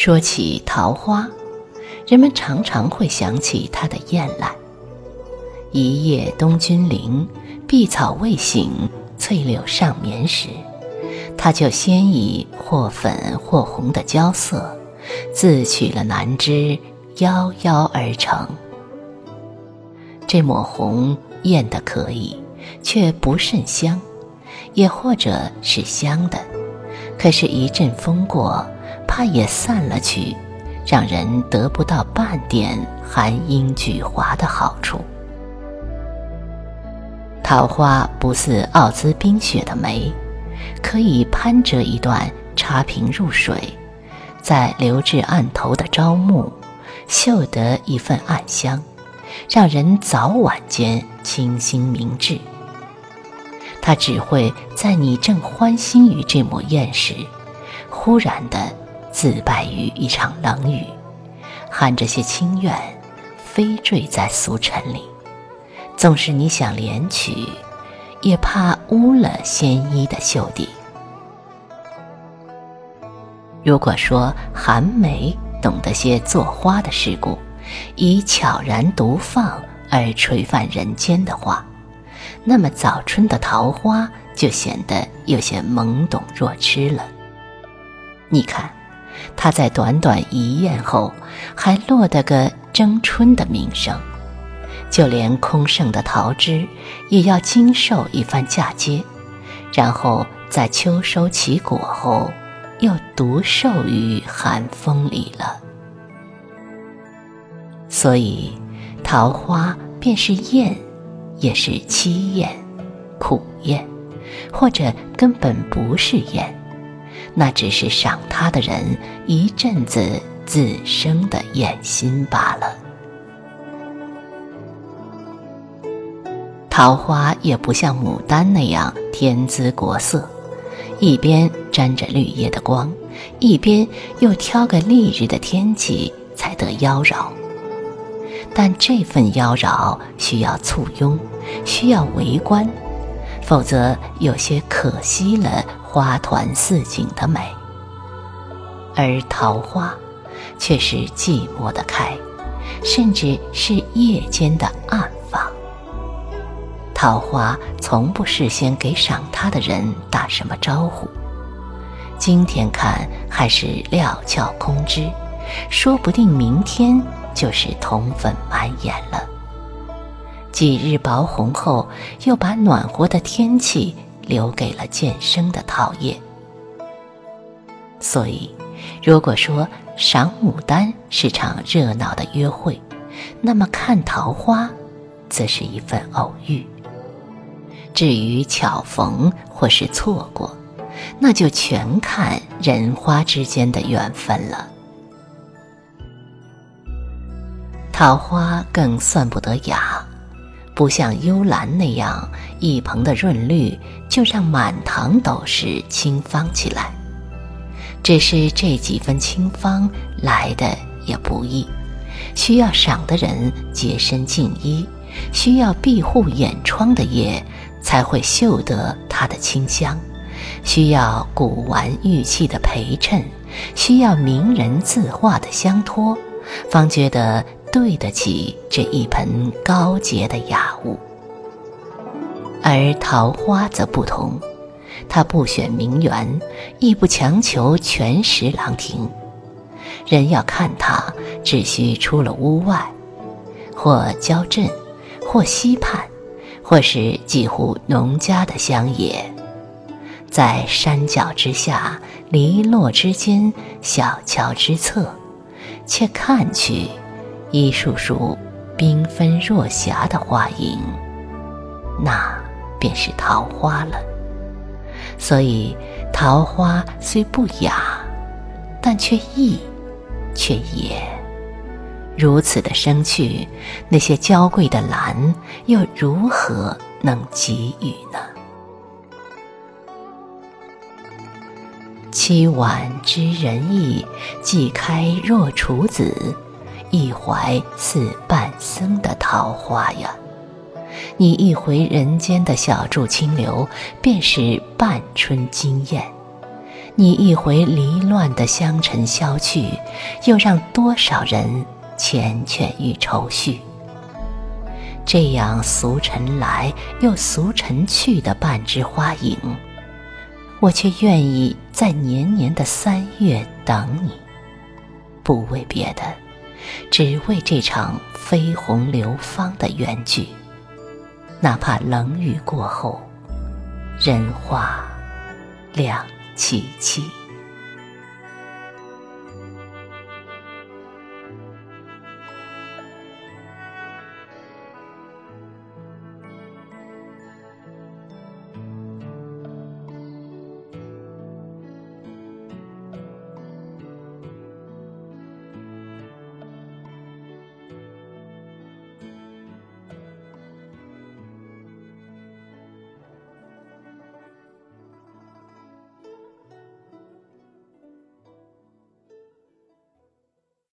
说起桃花，人们常常会想起它的艳烂。一夜东君临，碧草未醒，翠柳尚眠时，它就先以或粉或红的娇色，自取了南枝，夭夭而成。这抹红艳的可以，却不甚香；也或者是香的，可是一阵风过，它也散了去，让人得不到半点含英举华的好处。桃花不似奥兹冰雪的梅，可以攀折一段插瓶入水，在流至案头的朝暮，嗅得一份暗香，让人早晚间清新明志。它只会在你正欢心于这抹艳时，忽然的自败于一场冷雨，含着些清怨，飞坠在俗尘里。纵使你想怜取，也怕污了鲜衣的袖底。如果说寒梅懂得些作花的事故，以悄然独放而垂范人间的话，那么早春的桃花就显得有些懵懂若痴了。你看，它在短短一宴后，还落得个争春的名声。就连空剩的桃枝，也要经受一番嫁接，然后在秋收其果后，又独受于寒风里了。所以，桃花便是艳，也是凄艳、苦艳，或者根本不是艳，那只是赏它的人一阵子自生的艳心罢了。桃花也不像牡丹那样天姿国色，一边沾着绿叶的光，一边又挑个丽日的天气才得妖娆。但这份妖娆需要簇拥，需要围观，否则有些可惜了花团似锦的美。而桃花，却是寂寞的开，甚至是夜间的暗放。桃花从不事先给赏它的人打什么招呼，今天看还是料峭空枝，说不定明天就是铜粉满眼了。几日薄红后，又把暖和的天气留给了渐生的桃叶。所以，如果说赏牡丹是场热闹的约会，那么看桃花，则是一份偶遇。至于巧逢或是错过，那就全看人花之间的缘分了。桃花更算不得雅，不像幽兰那样一蓬的润绿，就让满堂都是清芳起来。只是这几分清芳来的也不易，需要赏的人洁身净衣，需要庇护眼窗的夜。才会嗅得它的清香，需要古玩玉器的陪衬，需要名人字画的相托，方觉得对得起这一盆高洁的雅物。而桃花则不同，它不选名园，亦不强求全石廊亭，人要看它，只需出了屋外，或郊镇，或溪畔。或是几户农家的乡野，在山脚之下、篱落之间、小桥之侧，却看去一束束缤纷若霞的花影，那便是桃花了。所以，桃花虽不雅，但却意，却也。如此的生趣，那些娇贵的兰又如何能给予呢？凄婉知人意，既开若处子，一怀似半僧的桃花呀！你一回人间的小筑清流，便是半春惊艳。你一回离乱的香尘消去，又让多少人缱绻于愁绪？这样俗尘来又俗尘去的半枝花影，我却愿意在年年的三月等你，不为别的，只为这场飞红流芳的缘聚。哪怕冷雨过后，人话两凄凄。